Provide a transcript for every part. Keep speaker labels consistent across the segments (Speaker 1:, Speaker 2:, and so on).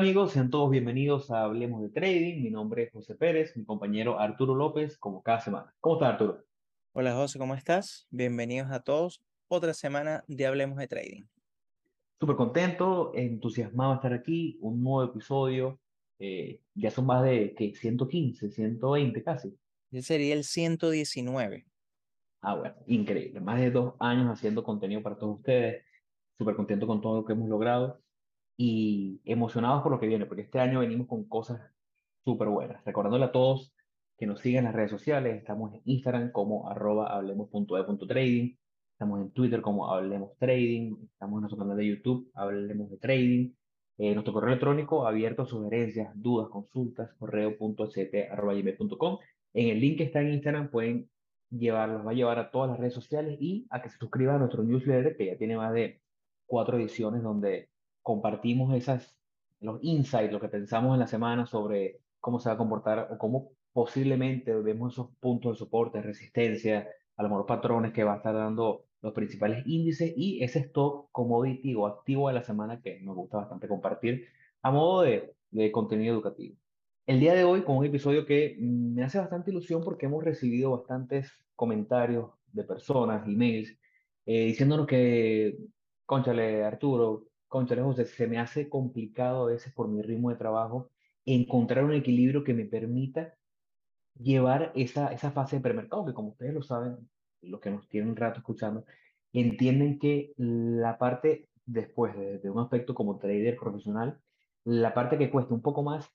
Speaker 1: amigos? Sean todos bienvenidos a Hablemos de Trading. Mi nombre es José Pérez, mi compañero Arturo López, como cada semana. ¿Cómo está Arturo?
Speaker 2: Hola José, ¿cómo estás? Bienvenidos a todos. Otra semana de Hablemos de Trading.
Speaker 1: Súper contento, entusiasmado de estar aquí, un nuevo episodio. eh, ya son más de ¿qué? 115, 120 casi.
Speaker 2: Ese sería el 119.
Speaker 1: Ah, bueno, increíble. Más de dos años haciendo contenido para todos ustedes. Súper contento con todo lo que hemos logrado y emocionados por lo que viene, porque este año venimos con cosas súper buenas. Recordándole a todos que nos sigan las redes sociales, estamos en Instagram como arroba hablemos.de.trading, estamos en Twitter como Hablemos Trading, estamos en nuestro canal de YouTube, Hablemos de Trading, eh, nuestro correo electrónico abierto a sugerencias, dudas, consultas, correo.ct.com. En el link que está en Instagram pueden llevarlos, va a llevar a todas las redes sociales y a que se suscriban a nuestro newsletter que ya tiene más de cuatro ediciones donde compartimos esas, los insights, lo que pensamos en la semana sobre cómo se va a comportar o cómo posiblemente vemos esos puntos de soporte, resistencia, a lo mejor patrones que va a estar dando los principales índices y ese stock commodity o activo de la semana que nos gusta bastante compartir a modo de, de contenido educativo. El día de hoy con un episodio que me hace bastante ilusión porque hemos recibido bastantes comentarios de personas, emails, eh, diciéndonos que, cónchale, Arturo, cónchale, José, se me hace complicado a veces por mi ritmo de trabajo encontrar un equilibrio que me permita llevar esa, esa fase de premercado, que como ustedes lo saben, los que nos tienen un rato escuchando, entienden que la parte después de, de un aspecto como trader profesional, la parte que cuesta un poco más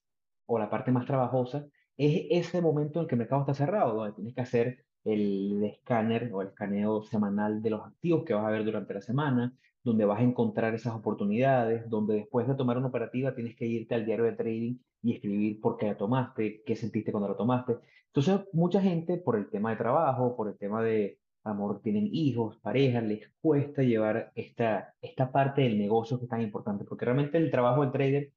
Speaker 1: o la parte más trabajosa es ese momento en el que el mercado está cerrado, donde tienes que hacer el escáner o el escaneo semanal de los activos que vas a ver durante la semana, donde vas a encontrar esas oportunidades, donde después de tomar una operativa tienes que irte al diario de trading y escribir por qué la tomaste, qué sentiste cuando la tomaste. Entonces, mucha gente por el tema de trabajo, por el tema de amor, tienen hijos, parejas, les cuesta llevar esta, esta parte del negocio que es tan importante, porque realmente el trabajo del trader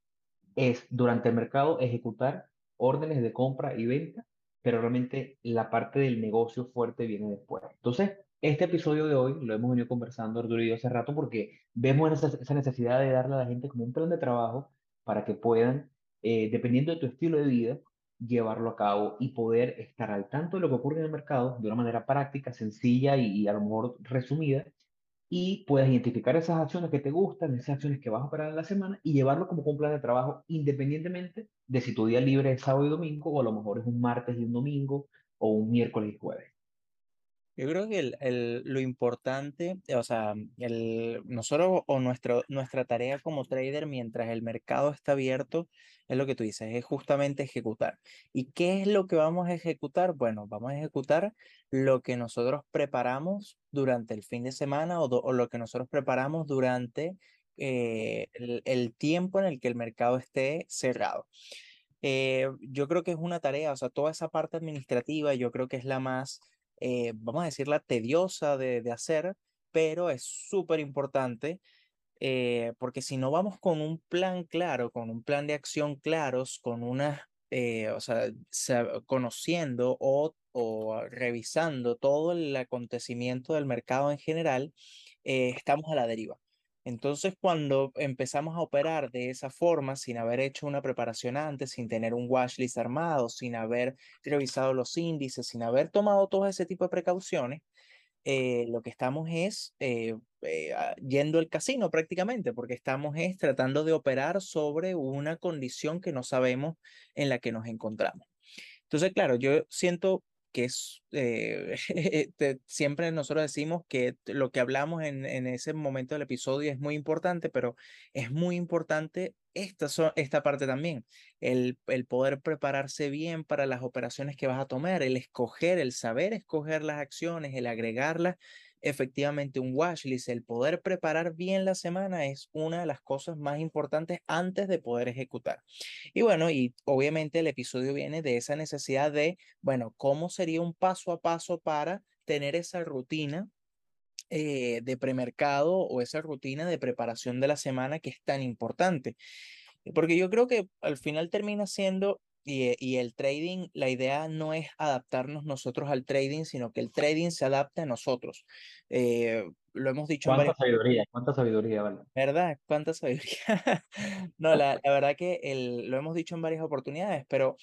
Speaker 1: es durante el mercado ejecutar órdenes de compra y venta, pero realmente la parte del negocio fuerte viene después. Entonces, este episodio de hoy lo hemos venido conversando Arturo y yo hace rato porque vemos esa, necesidad de darle a la gente como un plan de trabajo para que puedan, eh, dependiendo de tu estilo de vida, llevarlo a cabo y poder estar al tanto de lo que ocurre en el mercado de una manera práctica, sencilla y, y a lo mejor resumida y puedes identificar esas acciones que te gustan, esas acciones que vas a operar en la semana y llevarlo como un plan de trabajo independientemente de si tu día libre es sábado y domingo o a lo mejor es un martes y un domingo o un miércoles y jueves.
Speaker 2: Yo creo que el, el- lo importante, o sea, el, nosotros o nuestro, nuestra tarea como trader mientras el mercado está abierto es lo que tú dices, es justamente ejecutar. ¿Y qué es lo que vamos a ejecutar? Bueno, vamos a ejecutar lo que nosotros preparamos durante el fin de semana o, do- o lo que nosotros preparamos durante eh, el, el tiempo en el que el mercado esté cerrado. Eh, yo creo que es una tarea, o sea, toda esa parte administrativa, yo creo que es la más, eh, vamos a decirla, tediosa de, de hacer, pero es súper importante eh, porque si no vamos con un plan claro, con un plan de acción claros, con una, eh, o sea, conociendo o, o revisando todo el acontecimiento del mercado en general, eh, estamos a la deriva. Entonces, cuando empezamos a operar de esa forma, sin haber hecho una preparación antes, sin tener un watchlist armado, sin haber revisado los índices, sin haber tomado todo ese tipo de precauciones, eh, lo que estamos es eh, eh, yendo al casino prácticamente, porque estamos es tratando de operar sobre una condición que no sabemos en la que nos encontramos. Entonces, claro, yo siento que es, eh, te- siempre nosotros decimos que lo que hablamos en, en ese momento del episodio es muy importante, pero es muy importante esta, esta parte también, el, el poder prepararse bien para las operaciones que vas a tomar, el escoger, el saber escoger las acciones, el agregarlas. Efectivamente, un watchlist, el poder preparar bien la semana es una de las cosas más importantes antes de poder ejecutar. Y bueno, y obviamente el episodio viene de esa necesidad de, bueno, ¿cómo sería un paso a paso para tener esa rutina eh, de premercado o esa rutina de preparación de la semana que es tan importante? Porque yo creo que al final termina siendo, y, eh, y el trading, la idea no es adaptarnos nosotros al trading, sino que el trading se adapte a nosotros. Eh, lo hemos dicho en
Speaker 1: Cuánta
Speaker 2: varias
Speaker 1: sabiduría, cuánta sabiduría, vale.
Speaker 2: ¿Verdad? Cuánta sabiduría. No, la, la verdad que el, lo hemos dicho en varias oportunidades, pero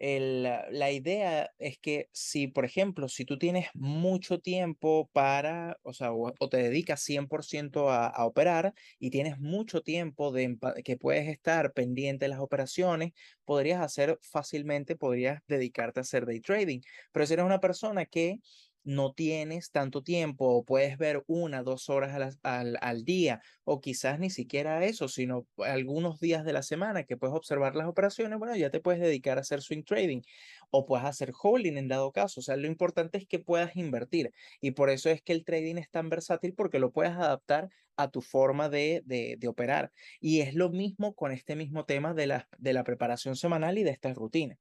Speaker 2: el, la la idea es que si, por ejemplo, si tú tienes mucho tiempo para, o sea, o, o te dedicas 100% a, a operar y tienes mucho tiempo de que puedes estar pendiente de las operaciones, podrías hacer fácilmente, podrías dedicarte a hacer day trading. Pero si eres una persona que no tienes tanto tiempo o puedes ver una, dos horas a las- al, al día o quizás ni siquiera eso, sino algunos días de la semana que puedes observar las operaciones, bueno, ya te puedes dedicar a hacer swing trading o puedes hacer holding en dado caso. O sea, lo importante es que puedas invertir y por eso es que el trading es tan versátil porque lo puedes adaptar a tu forma de, de, de operar. Y es lo mismo con este mismo tema de la, de la preparación semanal y de estas rutinas.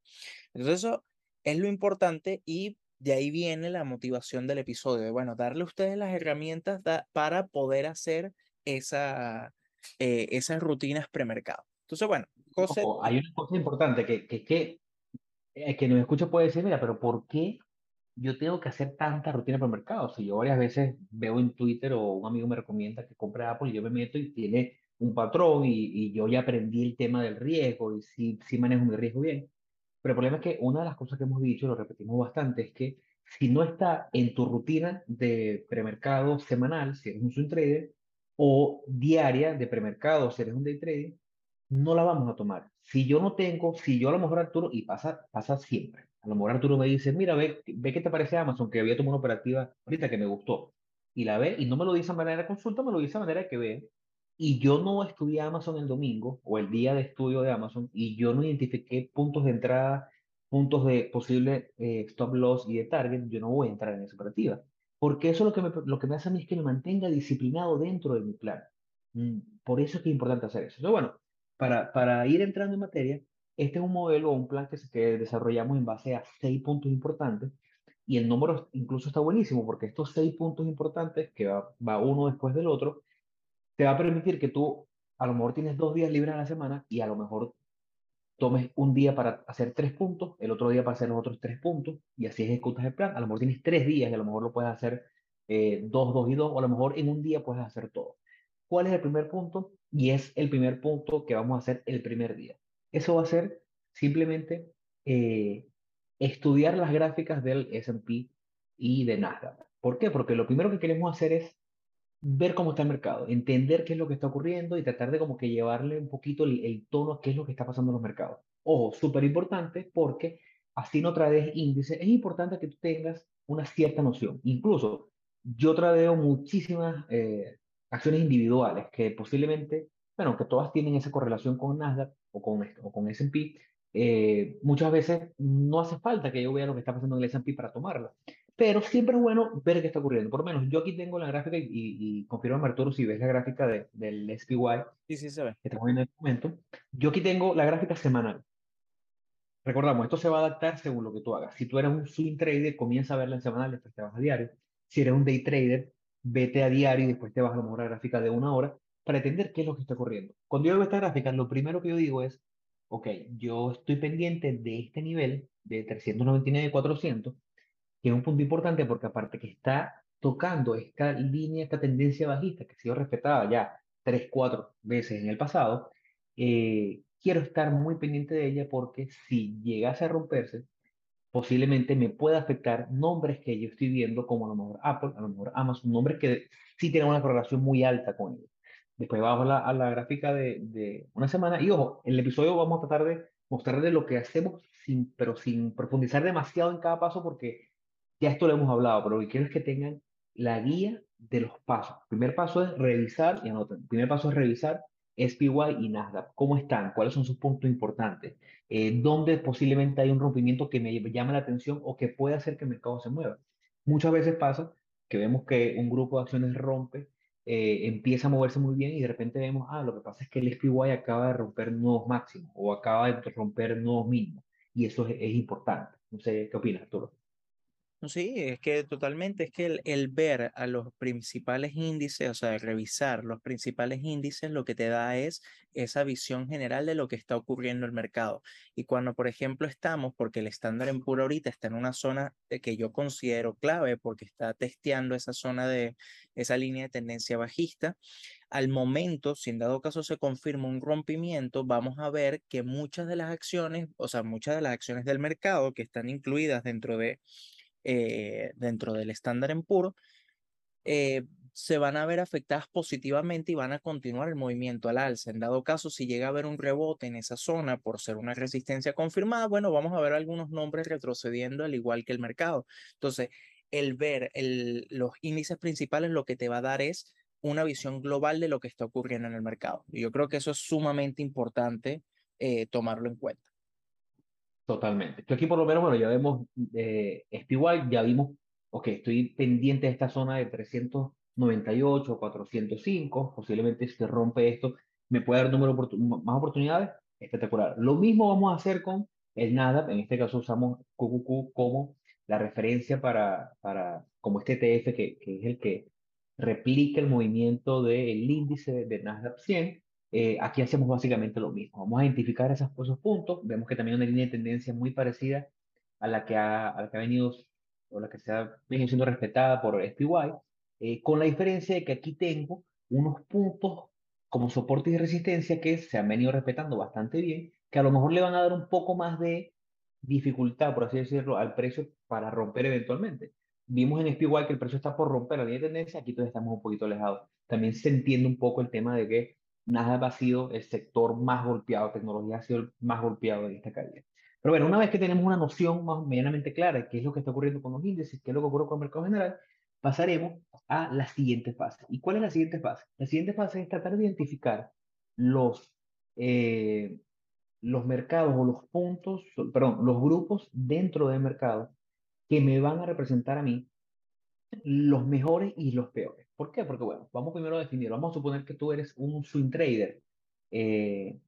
Speaker 2: Entonces, eso es lo importante y de ahí viene la motivación del episodio, de, bueno, darle a ustedes las herramientas da- para poder hacer esa, eh, esas rutinas premercado. Entonces, bueno, José,
Speaker 1: Ojo, hay una cosa importante que, que, que el que nos escucha puede decir, mira, pero ¿por qué yo tengo que hacer tanta rutina por mercado? Si yo varias veces veo en Twitter o un amigo me recomienda que compre Apple y yo me meto y tiene un patrón y, y yo ya aprendí el tema del riesgo y sí, sí manejo mi riesgo bien. Pero el problema es que una de las cosas que hemos dicho, lo repetimos bastante, es que si no está en tu rutina de premercado semanal, si eres un swing trader, o diaria de premercado, si eres un day trader, no la vamos a tomar. Si yo no tengo, si yo a lo mejor Arturo, y pasa, pasa siempre, a lo mejor Arturo me dice, mira, ve, ve qué te parece Amazon, que había tomado una operativa ahorita que me gustó, y la ve, y no me lo dice a manera de consulta, me lo dice a manera de que ve, y yo no estudié Amazon el domingo, o el día de estudio de Amazon, y yo no identifiqué puntos de entrada, puntos de posible eh, stop loss y de target, yo no voy a entrar en esa operativa. Porque eso lo que me, lo que me hace a mí es que me mantenga disciplinado dentro de mi plan. Mm, Por eso es que es importante hacer eso. Entonces, bueno, para, para ir entrando en materia, este es un modelo o un plan que, que desarrollamos en base a seis puntos importantes y el número incluso está buenísimo porque estos seis puntos importantes, que va, va uno después del otro, te va a permitir que tú a lo mejor tienes dos días libres a la semana y a lo mejor tomes un día para hacer tres puntos, el otro día para hacer los otros tres puntos, y así ejecutas el plan. A lo mejor tienes tres días y a lo mejor lo puedes hacer eh, dos, dos y dos, o a lo mejor en un día puedes hacer todo. ¿Cuál es el primer punto? Y es el primer punto que vamos a hacer el primer día. Eso va a ser simplemente eh, estudiar las gráficas del S&P y de Nasdaq. ¿Por qué? Porque lo primero que queremos hacer es ver cómo está el mercado, entender qué es lo que está ocurriendo y tratar de como que llevarle un poquito el, el tono a qué es lo que está pasando en los mercados. Ojo, súper importante porque así no trades índices, es importante que tú tengas una cierta noción. Incluso yo tradeo muchísimas eh, acciones individuales que posiblemente, bueno, que todas tienen esa correlación con Nasdaq o con, o con S&P, eh, muchas veces no hace falta que yo vea lo que está pasando en el S&P para tomarla. Pero siempre es bueno ver qué está ocurriendo. Por lo menos yo aquí tengo la gráfica y, y confirma Arturo si ves la gráfica de, del SPY
Speaker 2: sí, sí se ve.
Speaker 1: que estamos viendo en este momento. Yo aquí tengo la gráfica semanal. Recordamos, esto se va a adaptar según lo que tú hagas. Si tú eres un swing trader, comienza a verla en semanal, después te vas a diario. Si eres un day trader, vete a diario y después te vas a lo mejor a la gráfica de una hora para entender qué es lo que está ocurriendo. Cuando yo veo esta gráfica, lo primero que yo digo es, ok, yo estoy pendiente de este nivel de 399-400 que es un punto importante porque aparte que está tocando esta línea, esta tendencia bajista que ha sido respetada ya tres, cuatro veces en el pasado, eh, quiero estar muy pendiente de ella porque si llegase a romperse, posiblemente me pueda afectar nombres que yo estoy viendo, como a lo mejor Apple, a lo mejor Amazon, nombres que sí tienen una correlación muy alta con ellos. Después a la, a la gráfica de, de una semana y ojo, en el episodio vamos a tratar de mostrarles lo que hacemos, sin, pero sin profundizar demasiado en cada paso porque ya esto lo hemos hablado, pero lo que quiero es que tengan la guía de los pasos. El primer paso es revisar, y anoten, el primer paso es revisar SPY y Nasdaq, cómo están, cuáles son sus puntos importantes, eh, dónde posiblemente hay un rompimiento que me llame la atención o que puede hacer que el mercado se mueva. Muchas veces pasa que vemos que un grupo de acciones rompe, eh, empieza a moverse muy bien y de repente vemos, ah, lo que pasa es que el SPY acaba de romper nuevos máximos o acaba de romper nuevos mínimos y eso es, importante. No sé, ¿qué opinas, Arturo?
Speaker 2: Sí, es que totalmente, es que el, el ver a los principales índices, o sea, revisar los principales índices, lo que te da es esa visión general de lo que está ocurriendo en el mercado. Y cuando, por ejemplo, estamos, porque el estándar en puro ahorita está en una zona que yo considero clave, porque está testeando esa zona de esa línea de tendencia bajista, al momento, si en dado caso se confirma un rompimiento, vamos a ver que muchas de las acciones, o sea, muchas de las acciones del mercado que están incluidas dentro de eh, dentro del estándar en puro, eh, se van a ver afectadas positivamente y van a continuar el movimiento al alza. En dado caso, si llega a haber un rebote en esa zona por ser una resistencia confirmada, bueno, vamos a ver algunos nombres retrocediendo al igual que el mercado. Entonces, el ver los índices principales lo que te va a dar es una visión global de lo que está ocurriendo en el mercado. Y yo creo que eso es sumamente importante eh, tomarlo en cuenta.
Speaker 1: Totalmente. Yo aquí por lo menos, bueno, ya vemos eh, SPY, ya vimos, ok, estoy pendiente de esta zona de 398, 405, posiblemente si se rompe esto, me puede dar número más oportunidades, espectacular. Lo mismo vamos a hacer con el NASDAQ, en este caso usamos QQQ como la referencia para, para como este ETF que, que es el que replica el movimiento del índice de Nasdaq 100, eh, aquí hacemos básicamente lo mismo. Vamos a identificar esos, esos puntos. Vemos que también hay una línea de tendencia muy parecida a la que ha, a la que ha venido o la que se ha venido siendo respetada por SPY, eh, con la diferencia de que aquí tengo unos puntos como soporte y resistencia que se han venido respetando bastante bien, que a lo mejor le van a dar un poco más de dificultad, por así decirlo, al precio para romper eventualmente. Vimos en SPY que el precio está por romper la línea de tendencia, aquí todavía estamos un poquito alejados. También se entiende un poco el tema de que nada ha sido el sector más golpeado, tecnología ha sido el más golpeado en esta caída. Pero bueno, una vez que tenemos una noción más medianamente clara de qué es lo que está ocurriendo con los índices, qué es lo que ocurre con el mercado general, pasaremos a la siguiente fase. ¿Y cuál es la siguiente fase? La siguiente fase es tratar de identificar los, eh, los mercados o los puntos, perdón, los grupos dentro del mercado que me van a representar a mí los mejores y los peores. ¿Por qué? Porque, bueno, vamos primero a definir, vamos a suponer que tú eres un swing trader eh,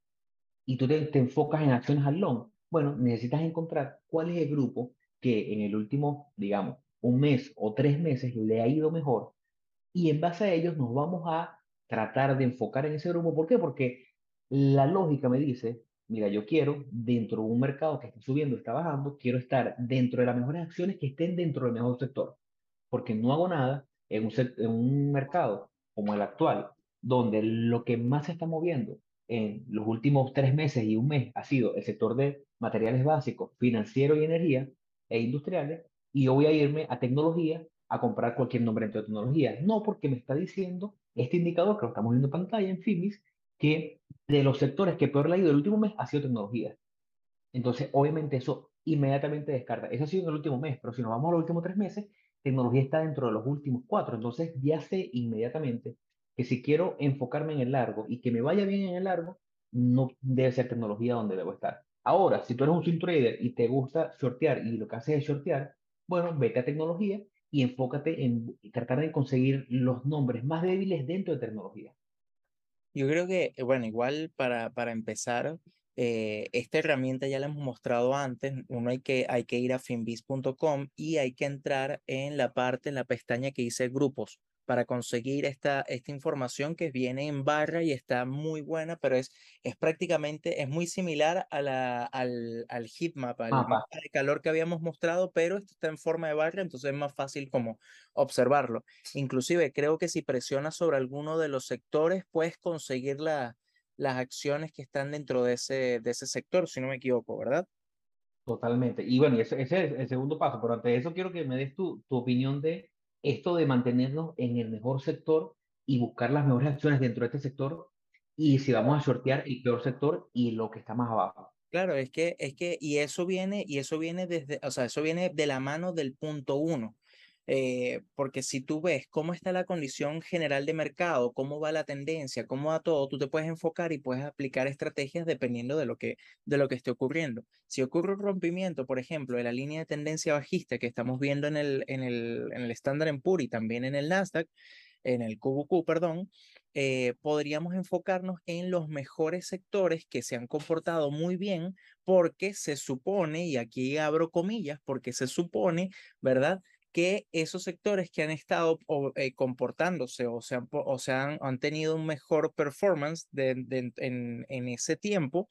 Speaker 1: y tú te, enfocas en acciones al long. Bueno, necesitas encontrar cuál es el grupo que en el último, digamos, un mes o tres meses le ha ido mejor y en base a ellos nos vamos a tratar de enfocar en ese grupo. ¿Por qué? Porque la lógica me dice, mira, yo quiero, dentro de un mercado que está subiendo, está bajando, quiero estar dentro de las mejores acciones que estén dentro del mejor sector porque no hago nada en un, en un mercado como el actual, donde lo que más se está moviendo en los últimos tres meses y un mes ha sido el sector de materiales básicos, financiero y energía e industriales, y yo voy a irme a tecnología a comprar cualquier nombre de tecnología. No porque me está diciendo este indicador que lo estamos viendo en pantalla en FIMIS, que de los sectores que peor le ha ido el último mes ha sido tecnología. Entonces, obviamente eso inmediatamente descarta. Eso ha sido en el último mes, pero si nos vamos a los últimos tres meses, tecnología está dentro de los últimos cuatro. Entonces ya sé inmediatamente que si quiero enfocarme en el largo y que me vaya bien en el largo, no debe ser tecnología donde debo estar. Ahora, si tú eres un swing trader y te gusta shortear y lo que haces es shortear, bueno, vete a tecnología y enfócate en tratar de conseguir los nombres más débiles dentro de tecnología.
Speaker 2: Yo creo que, bueno, igual para, para empezar, eh, esta herramienta ya la hemos mostrado antes. Uno hay que, hay que ir a finbiz.com y hay que entrar en la parte, en la pestaña que dice grupos para conseguir esta, esta información que viene en barra y está muy buena, pero es, es prácticamente, es muy similar a la, al, al heatmap, al mapa de calor que habíamos mostrado, pero esto está en forma de barra, entonces es más fácil como observarlo. Inclusive creo que si presionas sobre alguno de los sectores, puedes conseguir la, las acciones que están dentro de ese, de ese sector, si no me equivoco, ¿verdad?
Speaker 1: Totalmente. Y bueno, ese, ese es el segundo paso, pero antes de eso quiero que me des tu, tu opinión de esto de mantenernos en el mejor sector y buscar las mejores acciones dentro de este sector y si vamos a sortear el peor sector y lo que está más abajo.
Speaker 2: Claro, es que, es que, y eso viene, y eso viene desde, o sea, eso viene de la mano del punto uno. Eh, porque si tú ves cómo está la condición general de mercado, cómo va la tendencia, cómo va todo, tú te puedes enfocar y puedes aplicar estrategias dependiendo de lo que, de lo que esté ocurriendo. Si ocurre un rompimiento, por ejemplo, de la línea de tendencia bajista que estamos viendo en el, en el, en el en PUR y también en el Nasdaq, en el QQQ, perdón, eh, podríamos enfocarnos en los mejores sectores que se han comportado muy bien porque se supone, y aquí abro comillas, porque se supone, ¿verdad? Que esos sectores que han estado eh, comportándose o, se han, o se han, han, tenido un mejor performance en, ese tiempo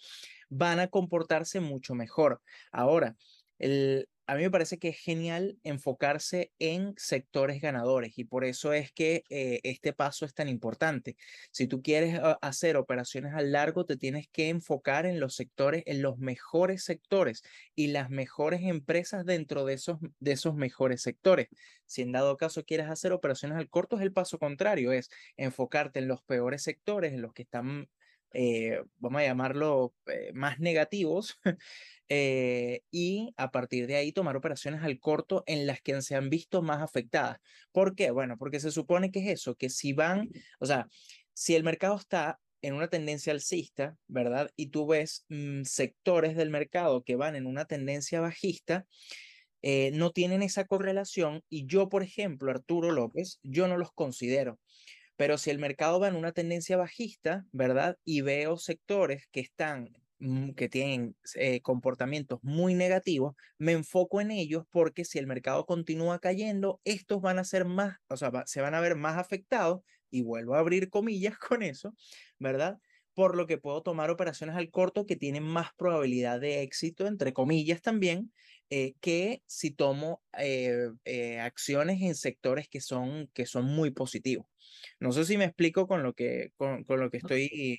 Speaker 2: van a comportarse mucho mejor. Ahora, el, a mí me parece que es genial enfocarse en sectores ganadores y por eso es que eh, este paso es tan importante. Si tú quieres ah, hacer operaciones a largo, te tienes que enfocar en los sectores, en los mejores sectores y las mejores empresas dentro de esos, de esos mejores sectores. Si en dado caso quieres hacer operaciones al corto, es el paso contrario, es enfocarte en los peores sectores, en los que están eh, vamos a llamarlo, eh, más negativos, eh, y a partir de ahí tomar operaciones al corto en las que se han visto más afectadas. ¿Por qué? Bueno, porque se supone que es eso, que si van, o sea, si el mercado está en una tendencia alcista, ¿verdad? Y tú ves mm, sectores del mercado que van en una tendencia bajista, no tienen esa correlación y yo, por ejemplo, Arturo López, yo no los considero. Pero si el mercado va en una tendencia bajista, ¿verdad? Y veo sectores que están mm, que tienen eh, comportamientos muy negativos, me enfoco en ellos porque si el mercado continúa cayendo, estos van a ser más, o sea, se van a ver más afectados y vuelvo a abrir comillas con eso, ¿verdad? Por lo que puedo tomar operaciones al corto que tienen más probabilidad de éxito, entre comillas también, eh, que si tomo eh, acciones en sectores que son, que son muy positivos. No sé si me explico con lo que, con, con lo que estoy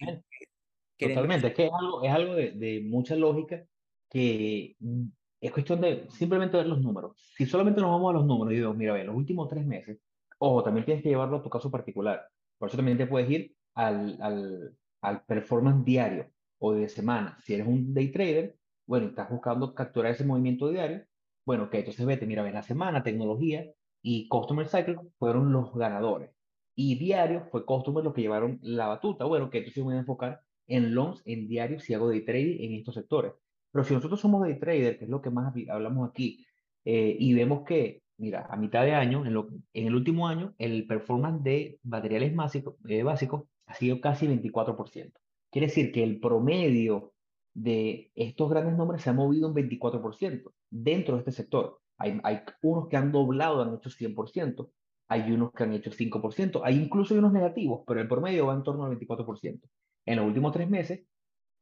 Speaker 1: Totalmente, es que es algo, es algo de, de, mucha lógica que mm, es cuestión de simplemente ver los números. Si solamente nos vamos a los números y digo, mira, ve, los últimos tres meses, ojo, también tienes que llevarlo a tu caso particular. Por eso también te puedes ir al, al, al performance diario o de semana. Si eres un day trader, bueno, estás buscando capturar ese movimiento diario, bueno, que entonces vete, mira, ve, la semana, tecnología y Customer Cycle fueron los ganadores y diario fue Customer los que llevaron la batuta. Bueno, que entonces voy a enfocar en longs, en diario, si hago day trading en estos sectores. Pero si nosotros somos day trader, que es lo que más hablamos aquí, eh, y vemos que, mira, a mitad de año, en, lo, en el último año, el performance de materiales básicos, eh, básicos ha sido casi 24%. Quiere decir que el promedio de estos grandes nombres se ha movido un 24% dentro de este sector. Hay, hay unos que han doblado, han hecho 100%, hay unos que han hecho 5%, hay incluso unos negativos, pero el promedio va en torno al 24%. En los últimos tres meses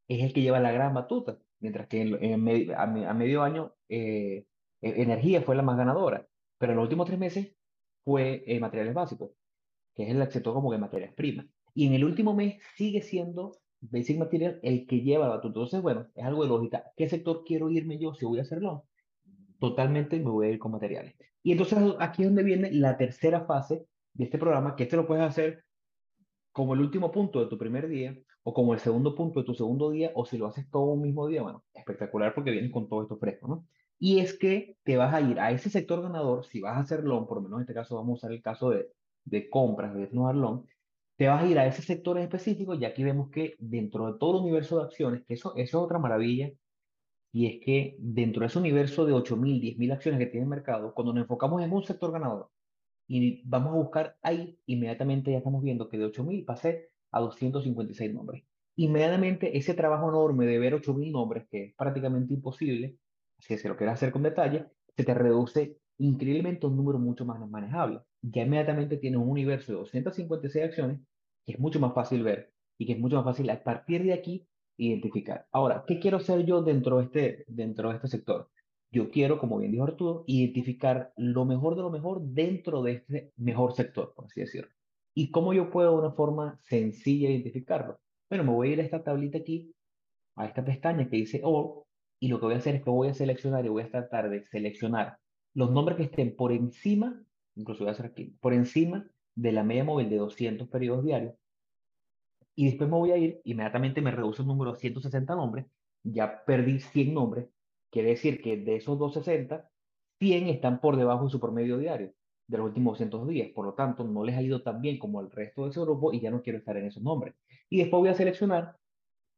Speaker 1: es el que lleva la gran batuta, mientras que a, medio año eh, e, energía fue la más ganadora, pero en los últimos tres meses fue eh, materiales básicos, que es el sector como que materias primas. Y en el último mes sigue siendo Basic Material el que lleva la batuta. Entonces, bueno, es algo de lógica. ¿Qué sector quiero irme yo si voy a hacerlo? Totalmente me voy a ir con materiales. Y entonces aquí es donde viene la tercera fase de este programa, que este lo puedes hacer como el último punto de tu primer día, o como el segundo punto de tu segundo día, o si lo haces todo un mismo día, bueno, espectacular porque vienes con todo esto fresco, ¿no? Y es que te vas a ir a ese sector ganador, si vas a hacer long, por lo menos en este caso vamos a usar el caso de, de compras, de no long, te vas a ir a ese sector específico y aquí vemos que dentro de todo el universo de acciones, que eso, eso es otra maravilla y es que dentro de ese universo de 8.000, 10.000 acciones que tiene el mercado, cuando nos enfocamos en un sector ganador y vamos a buscar ahí, inmediatamente ya estamos viendo que de 8.000 pasé a 256 nombres. Inmediatamente ese trabajo enorme de ver 8.000 nombres, que es prácticamente imposible, si se lo quieres hacer con detalle, se te reduce increíblemente un número mucho más manejable. Ya inmediatamente tienes un universo de 256 acciones que es mucho más fácil ver y que es mucho más fácil a partir de aquí identificar. Ahora, ¿qué quiero hacer yo dentro de este, dentro de este sector? Yo quiero, como bien dijo Arturo, identificar lo mejor de lo mejor dentro de este mejor sector, por así decirlo. ¿Y cómo yo puedo de una forma sencilla identificarlo? Bueno, me voy a ir a esta tablita aquí, a esta pestaña que dice All, y lo que voy a hacer es que voy a seleccionar y voy a tratar de seleccionar los nombres que estén por encima, incluso voy a hacer aquí, por encima de la media móvil de 200 periodos diarios, y después me voy a ir, inmediatamente me reduce el número a 160 nombres, ya perdí 100 nombres, quiere decir que de esos 260, 100 están por debajo de su promedio diario de los últimos 200 días, por lo tanto no les ha ido tan bien como el resto de ese grupo y ya no quiero estar en esos nombres. Y después voy a seleccionar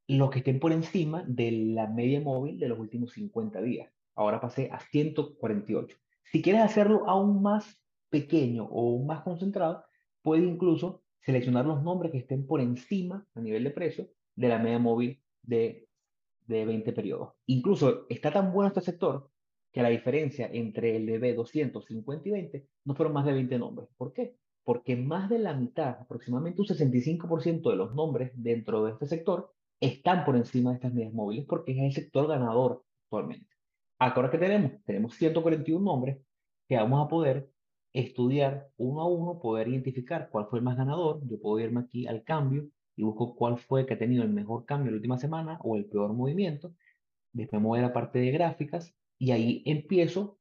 Speaker 1: los que estén por encima de la media móvil de los últimos 50 días. Ahora pasé a 148. Si quieres hacerlo aún más pequeño o más concentrado, puede incluso seleccionar los nombres que estén por encima a nivel de precio de la media móvil de, de 20 periodos. Incluso está tan bueno este sector que la diferencia entre el de B200, 50 y 20 no fueron más de 20 nombres. ¿Por qué? Porque más de la mitad, aproximadamente un 65% de los nombres dentro de este sector están por encima de estas medias móviles porque es el sector ganador actualmente. Ahora que tenemos, tenemos 141 nombres que vamos a poder estudiar uno a uno, poder identificar cuál fue el más ganador. Yo puedo irme aquí al cambio y busco cuál fue que ha tenido el mejor cambio la última semana o el peor movimiento. Después me a la parte de gráficas y ahí empiezo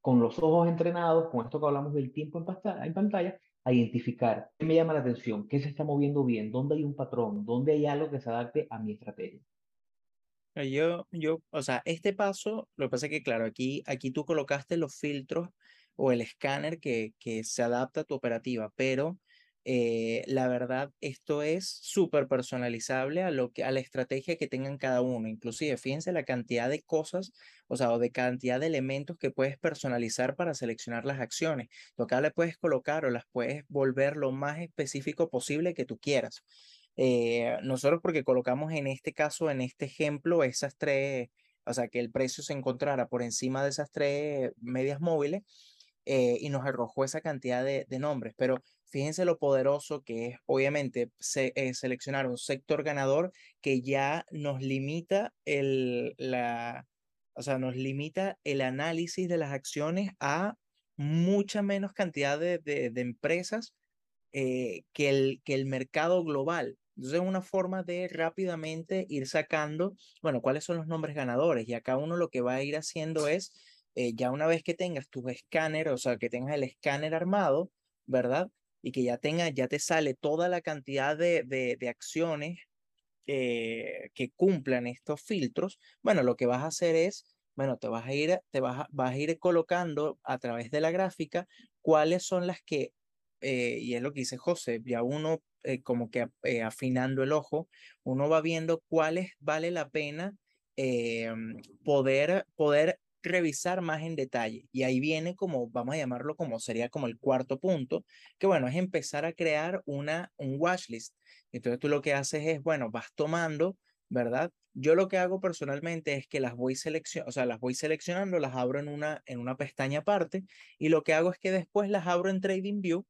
Speaker 1: con los ojos entrenados, con esto que hablamos del tiempo en, pantalla, a identificar qué me llama la atención, qué se está moviendo bien, dónde hay un patrón, dónde hay algo que se adapte a mi estrategia.
Speaker 2: Yo, yo, o sea, este paso, lo que pasa es que, claro, aquí, aquí tú colocaste los filtros o el escáner que, que se adapta a tu operativa, pero eh, la verdad, esto es súper personalizable a, lo que, a la estrategia que tengan cada uno. Inclusive, fíjense la cantidad de cosas, o sea, o de cantidad de elementos que puedes personalizar para seleccionar las acciones. Lo que le puedes colocar o las puedes volver lo más específico posible que tú quieras. Eh, nosotros porque colocamos en este caso, en este ejemplo, esas tres, o sea, que el precio se encontrara por encima de esas tres medias móviles, eh, y nos arrojó esa cantidad de, nombres. Pero fíjense lo poderoso que es, obviamente, eh, seleccionar un sector ganador que ya nos limita el, la, o sea, nos limita el análisis de las acciones a mucha menos cantidad de, de, empresas eh, que, el, que el mercado global. Entonces es una forma de rápidamente ir sacando, bueno, cuáles son los nombres ganadores. Y acá uno lo que va a ir haciendo es eh, ya una vez que tengas tu escáner, o sea, que tengas el escáner armado, ¿verdad? Y que ya tenga, ya te sale toda la cantidad de, de, acciones eh, que cumplan estos filtros, bueno, lo que vas a hacer es, bueno, te vas a ir, te vas a, vas a ir colocando a través de la gráfica cuáles son las que, eh, y es lo que dice José, ya uno como que afinando el ojo, uno va viendo cuáles vale la pena poder, poder revisar más en detalle. Y ahí viene como, vamos a llamarlo como sería como el cuarto punto, que bueno, es empezar a crear una, un watchlist. Entonces tú lo que haces es, bueno, vas tomando, ¿verdad? Yo lo que hago personalmente es que las voy seleccionando, o sea, las voy seleccionando, las abro en una, en una pestaña aparte y lo que hago es que después las abro en TradingView,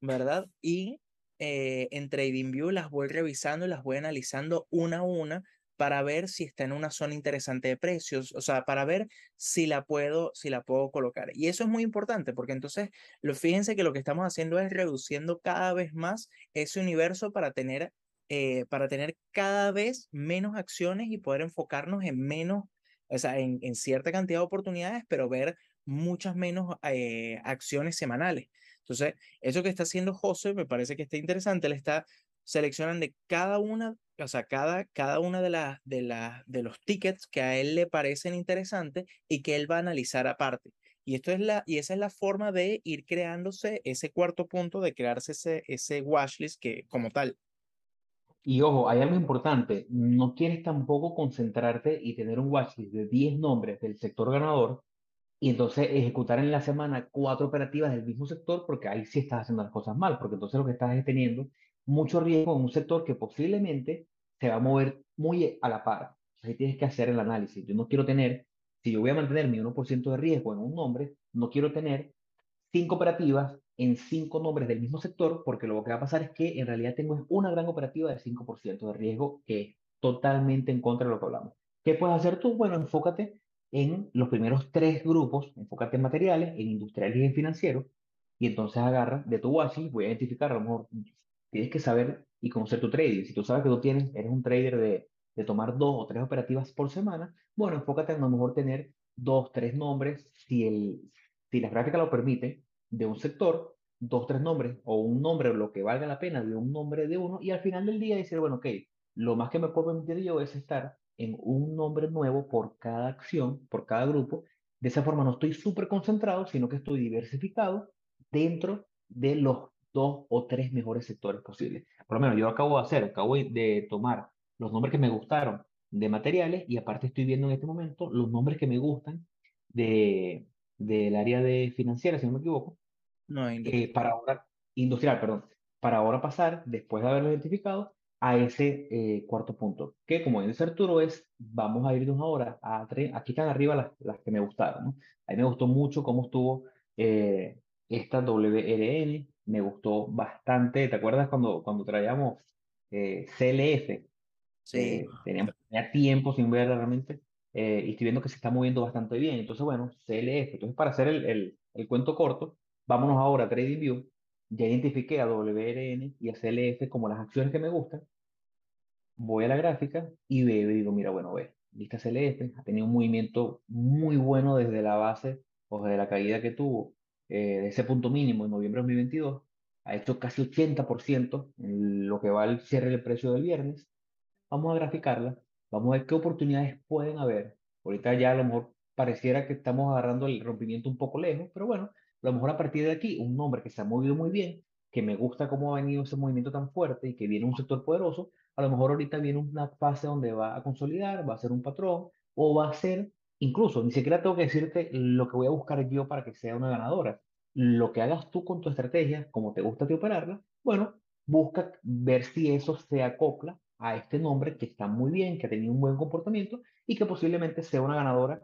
Speaker 2: ¿verdad? Y eh, en TradingView las voy revisando y las voy analizando una a una para ver si está en una zona interesante de precios, o sea, para ver si la puedo, si la puedo colocar. Y eso es muy importante porque entonces, lo, fíjense que lo que estamos haciendo es reduciendo cada vez más ese universo para tener, eh, para tener cada vez menos acciones y poder enfocarnos en menos, o sea, en, cierta cantidad de oportunidades, pero ver muchas menos eh, acciones semanales. Entonces, eso que está haciendo José me parece que está interesante. Él está seleccionando cada una o sea, cada, cada una de, las de, la, de los tickets que a él le parecen interesantes y que él va a analizar aparte. Y, esto es la, y esa es la forma de ir creándose ese cuarto punto, de crearse ese, ese watchlist que, como tal.
Speaker 1: Y ojo, hay algo importante, no quieres tampoco concentrarte y tener un watchlist de 10 nombres del sector ganador y entonces ejecutar en la semana cuatro operativas del mismo sector, porque ahí sí estás haciendo las cosas mal, porque entonces lo que estás es teniendo mucho riesgo en un sector que posiblemente se va a mover muy a la par. Ahí tienes que hacer el análisis. Yo no quiero tener, si yo voy a mantener mi 1% de riesgo en un nombre, no quiero tener cinco operativas en cinco nombres del mismo sector, porque lo que va a pasar es que en realidad tengo una gran operativa de 5% de riesgo que es totalmente en contra de lo que hablamos. ¿Qué puedes hacer tú? Bueno, enfócate en los primeros tres grupos, enfócate en materiales, en industriales y en financieros, y entonces agarra de tu watchlist, voy a identificar a lo mejor tienes que saber y conocer tu trading. Si tú sabes que tú tienes, eres un trader de, de tomar dos o tres operativas por semana, bueno, enfócate en a lo mejor tener dos, tres nombres, si, el, si la gráfica lo permite, de un sector, dos, tres nombres, o un nombre, lo que valga la pena de un nombre de uno, y al final del día decir, bueno, ok, lo más que me puedo permitir yo es estar en un nombre nuevo por cada acción, por cada grupo. De esa forma no estoy súper concentrado, sino que estoy diversificado dentro de los dos o tres mejores sectores posibles. Por lo menos yo acabo de hacer, acabo de tomar los nombres que me gustaron de materiales y aparte estoy viendo en este momento los nombres que me gustan de, del área de financiera, si no me equivoco,
Speaker 2: no,
Speaker 1: eh, para ahora industrial, perdón, para ahora pasar, después de haberlo identificado, a ese eh, cuarto punto, que como dice Arturo es, vamos a irnos ahora a, aquí están arriba las, las que me gustaron, ¿no? A mí me gustó mucho cómo estuvo eh, esta WRN, me gustó bastante, ¿te acuerdas cuando, cuando traíamos eh, CLF?
Speaker 2: Sí.
Speaker 1: teníamos tenía tiempo sin ver realmente, y estoy viendo que se está moviendo bastante bien, entonces bueno, CLF, entonces para hacer el, el, el cuento corto, vámonos ahora a TradingView, ya identifiqué a WRN y a CLF como las acciones que me gustan, voy a la gráfica y veo y digo, mira, bueno, ve, lista CLF ha tenido un movimiento muy bueno desde la base o desde la caída que tuvo eh, de ese punto mínimo en noviembre de 2022, ha hecho casi 80% en lo que va al cierre del precio del viernes. Vamos a graficarla, vamos a ver qué oportunidades pueden haber. Ahorita ya a lo mejor pareciera que estamos agarrando el rompimiento un poco lejos, pero bueno, a lo mejor a partir de aquí, un nombre que se ha movido muy bien, que me gusta cómo ha venido ese movimiento tan fuerte y que viene un sector poderoso, a lo mejor ahorita viene una fase donde va a consolidar, va a ser un patrón o va a ser, incluso, ni siquiera tengo que decirte lo que voy a buscar yo para que sea una ganadora. Lo que hagas tú con tu estrategia, como te gusta ti operarla, bueno, busca ver si eso se acopla a este nombre que está muy bien, que ha tenido un buen comportamiento y que posiblemente sea una ganadora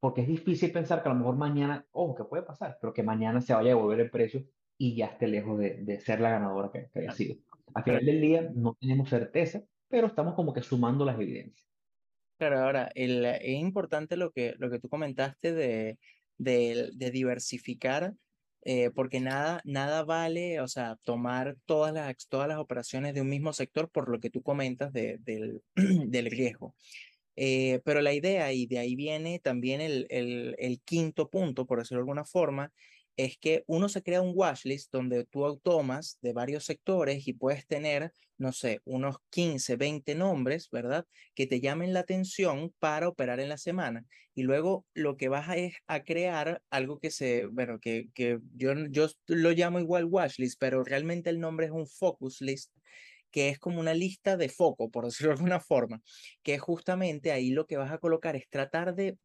Speaker 1: porque es difícil pensar que a lo mejor mañana, ojo, que puede pasar, pero que mañana se vaya a devolver el precio y ya esté lejos de, de ser la ganadora que, haya sido. Al final del día no tenemos certeza, pero estamos como que sumando las evidencias.
Speaker 2: Claro, ahora, el, es importante lo que, lo que tú comentaste de, de, de diversificar, eh, porque nada, nada vale, o sea, tomar todas las, todas las operaciones de un mismo sector por lo que tú comentas de, del, del riesgo. Eh, pero la idea, y de ahí viene también el, el, el, quinto punto, por decirlo de alguna forma, es que uno se crea un watchlist donde tú tomas de varios sectores y puedes tener, no sé, unos 15, 20 nombres, ¿verdad? Que te llamen la atención para operar en la semana. Y luego lo que vas a es a crear algo que se, bueno, que, que yo, yo lo llamo igual watchlist, pero realmente el nombre es un focus list que es como una lista de foco, por decirlo de alguna forma, que justamente ahí lo que vas a colocar es tratar de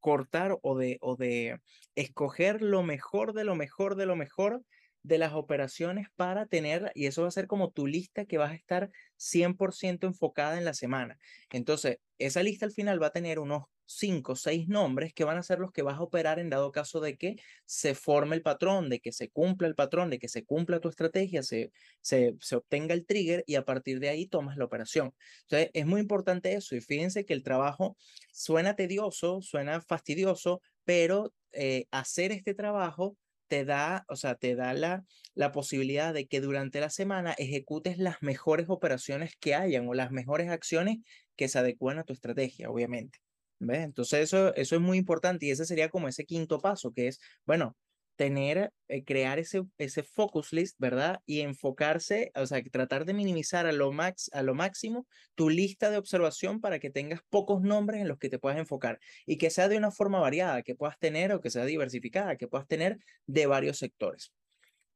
Speaker 2: cortar o de, o de escoger lo mejor de lo mejor de lo mejor de las operaciones para tener, y eso va a ser como tu lista que vas a estar 100% enfocada en la semana. Entonces, esa lista al final va a tener unos cinco o seis nombres que van a ser los que vas a operar en dado caso de que se forme el patrón, de que se cumpla el patrón, de que se cumpla tu estrategia, se, se, se obtenga el trigger y a partir de ahí tomas la operación. Entonces, es muy importante eso y fíjense que el trabajo suena tedioso, suena fastidioso, pero eh, hacer este trabajo te da, o sea, te da la, la posibilidad de que durante la semana ejecutes las mejores operaciones que hayan o las mejores acciones que se adecúen a tu estrategia, obviamente. ¿Ves? Entonces eso, eso es muy importante y ese sería como ese quinto paso, que es, bueno, tener, eh, crear ese, ese focus list, ¿verdad? Y enfocarse, o sea, tratar de minimizar a lo, max, a lo máximo tu lista de observación para que tengas pocos nombres en los que te puedas enfocar y que sea de una forma variada, que puedas tener o que sea diversificada, que puedas tener de varios sectores.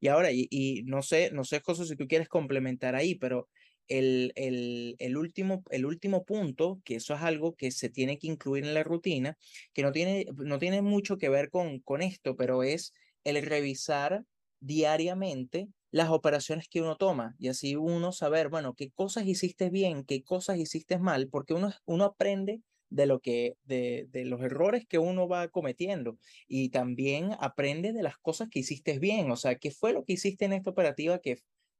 Speaker 2: Y ahora, y, y no sé, no sé, José, si tú quieres complementar ahí, pero el, el, el, último, el último punto, que eso es algo que se tiene que incluir en la rutina, que no tiene, no tiene mucho que ver con, con esto, pero es el revisar diariamente las operaciones que uno toma y así uno saber, bueno, qué cosas hiciste bien, qué cosas hiciste mal, porque uno, uno aprende de lo que de, de, los errores que uno va cometiendo y también aprende de las cosas que hiciste bien, o sea, qué fue lo que hiciste en esta operativa que,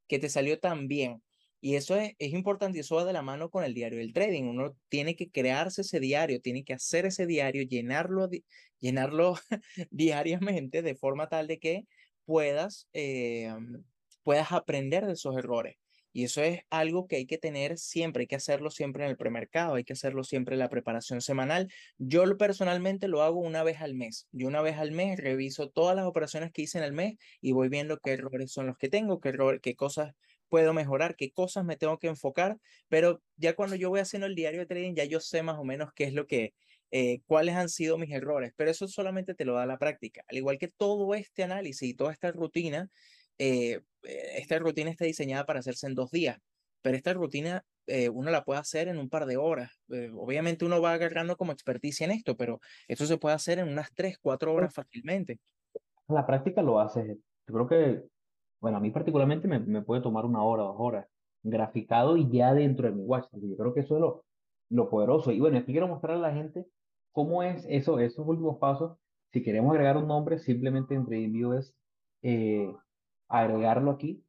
Speaker 2: que te salió tan bien. Y eso es, es importante y eso va de la mano con el diario del trading. Uno tiene que crearse ese diario, tiene que hacer ese diario, llenarlo, llenarlo diariamente de forma tal de que puedas, eh, puedas aprender de esos errores. Y eso es algo que hay que tener siempre, hay que hacerlo siempre en el premercado, hay que hacerlo siempre en la preparación semanal. Yo personalmente lo hago una vez al mes. Yo una vez al mes reviso todas las operaciones que hice en el mes y voy viendo qué errores son los que tengo, qué, error, qué cosas puedo mejorar, qué cosas me tengo que enfocar, pero ya cuando yo voy haciendo el diario de trading, ya yo sé más o menos qué es lo que, eh, cuáles han sido mis errores, pero eso solamente te lo da la práctica. Al igual que todo este análisis y toda esta rutina, eh, eh, esta rutina está diseñada para hacerse en dos días, pero esta rutina uno la puede hacer en un par de horas. obviamente uno va agarrando como experticia en esto, pero esto se puede hacer en unas tres, cuatro horas fácilmente.
Speaker 1: La práctica lo hace. Yo creo que Bueno, a mí particularmente me, me puede tomar una hora, dos horas, graficado y ya dentro de mi watchlist. Yo creo que eso es lo, lo poderoso. Y bueno, aquí quiero mostrar a la gente cómo es eso, esos últimos pasos. Si queremos agregar un nombre, simplemente en TradingView es eh, agregarlo aquí,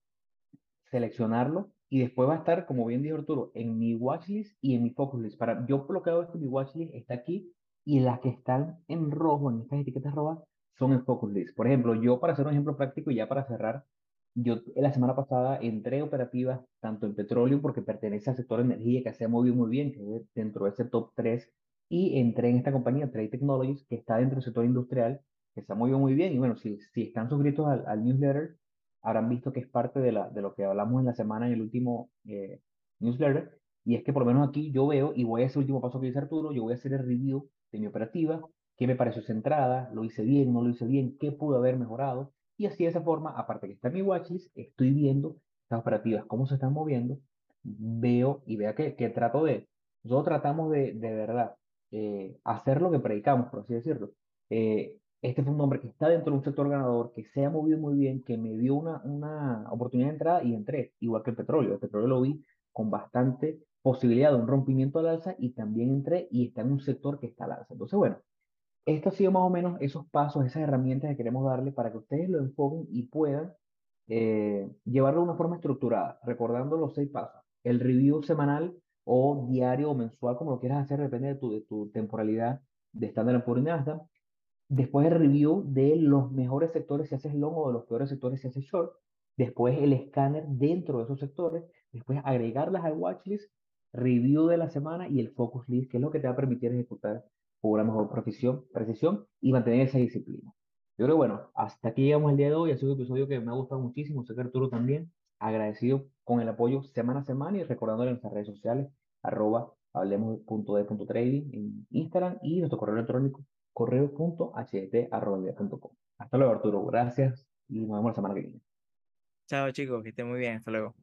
Speaker 1: seleccionarlo y después va a estar, como bien dijo Arturo, en mi watchlist y en mi focus list. Para, yo lo que hago es que mi watchlist está aquí y las que están en rojo, en estas etiquetas rojas, son en focus list. Por ejemplo, yo para hacer un ejemplo práctico y ya para cerrar, yo la semana pasada entré operativas tanto en petróleo porque pertenece al sector de energía que se ha movido muy bien, que es dentro de ese top 3, y entré en esta compañía, Trade Technologies, que está dentro del sector industrial, que se ha movido muy bien. Y bueno, si, si están suscritos al, newsletter, habrán visto que es parte de, la, de lo que hablamos en la semana en el último eh, newsletter. Y es que por lo menos aquí yo veo, y voy a ese último paso que dice Arturo, yo voy a hacer el review de mi operativa, qué me pareció esa entrada, lo hice bien, no lo hice bien, qué pudo haber mejorado. Y así de esa forma, aparte que está mi watchlist, estoy viendo estas operativas, cómo se están moviendo, veo y vea que, que trato de, nosotros tratamos de, de verdad eh, hacer lo que predicamos, por así decirlo. Eh, este fue un hombre que está dentro de un sector ganador, que se ha movido muy bien, que me dio una, una oportunidad de entrada y entré, igual que el petróleo. El petróleo lo vi con bastante posibilidad de un rompimiento al alza y también entré y está en un sector que está al alza. Entonces, bueno, esto ha sido más o menos esos pasos, esas herramientas que queremos darle para que ustedes lo enfoquen y puedan eh, llevarlo de una forma estructurada, recordando los seis pasos. El review semanal o diario o mensual, como lo quieras hacer, depende de tu, de tu temporalidad de Standard Poor's Nasdaq. Después el review de los mejores sectores si haces long o de los peores sectores si haces short. Después el escáner dentro de esos sectores. Después agregarlas al watchlist, review de la semana y el focus list, que es lo que te va a permitir ejecutar con una mejor precisión, precisión y mantener esa disciplina. Yo creo, bueno, hasta aquí llegamos el día de hoy. Ha sido un episodio que me ha gustado muchísimo. Sé que Arturo también. Agradecido con el apoyo semana a semana y recordándole nuestras redes sociales, arroba hablemos.de.trading en Instagram y nuestro correo electrónico correo.ht.com. Hasta luego, Arturo. Gracias y nos vemos la semana que viene.
Speaker 2: Chao, chicos. Que estén muy bien. Hasta luego.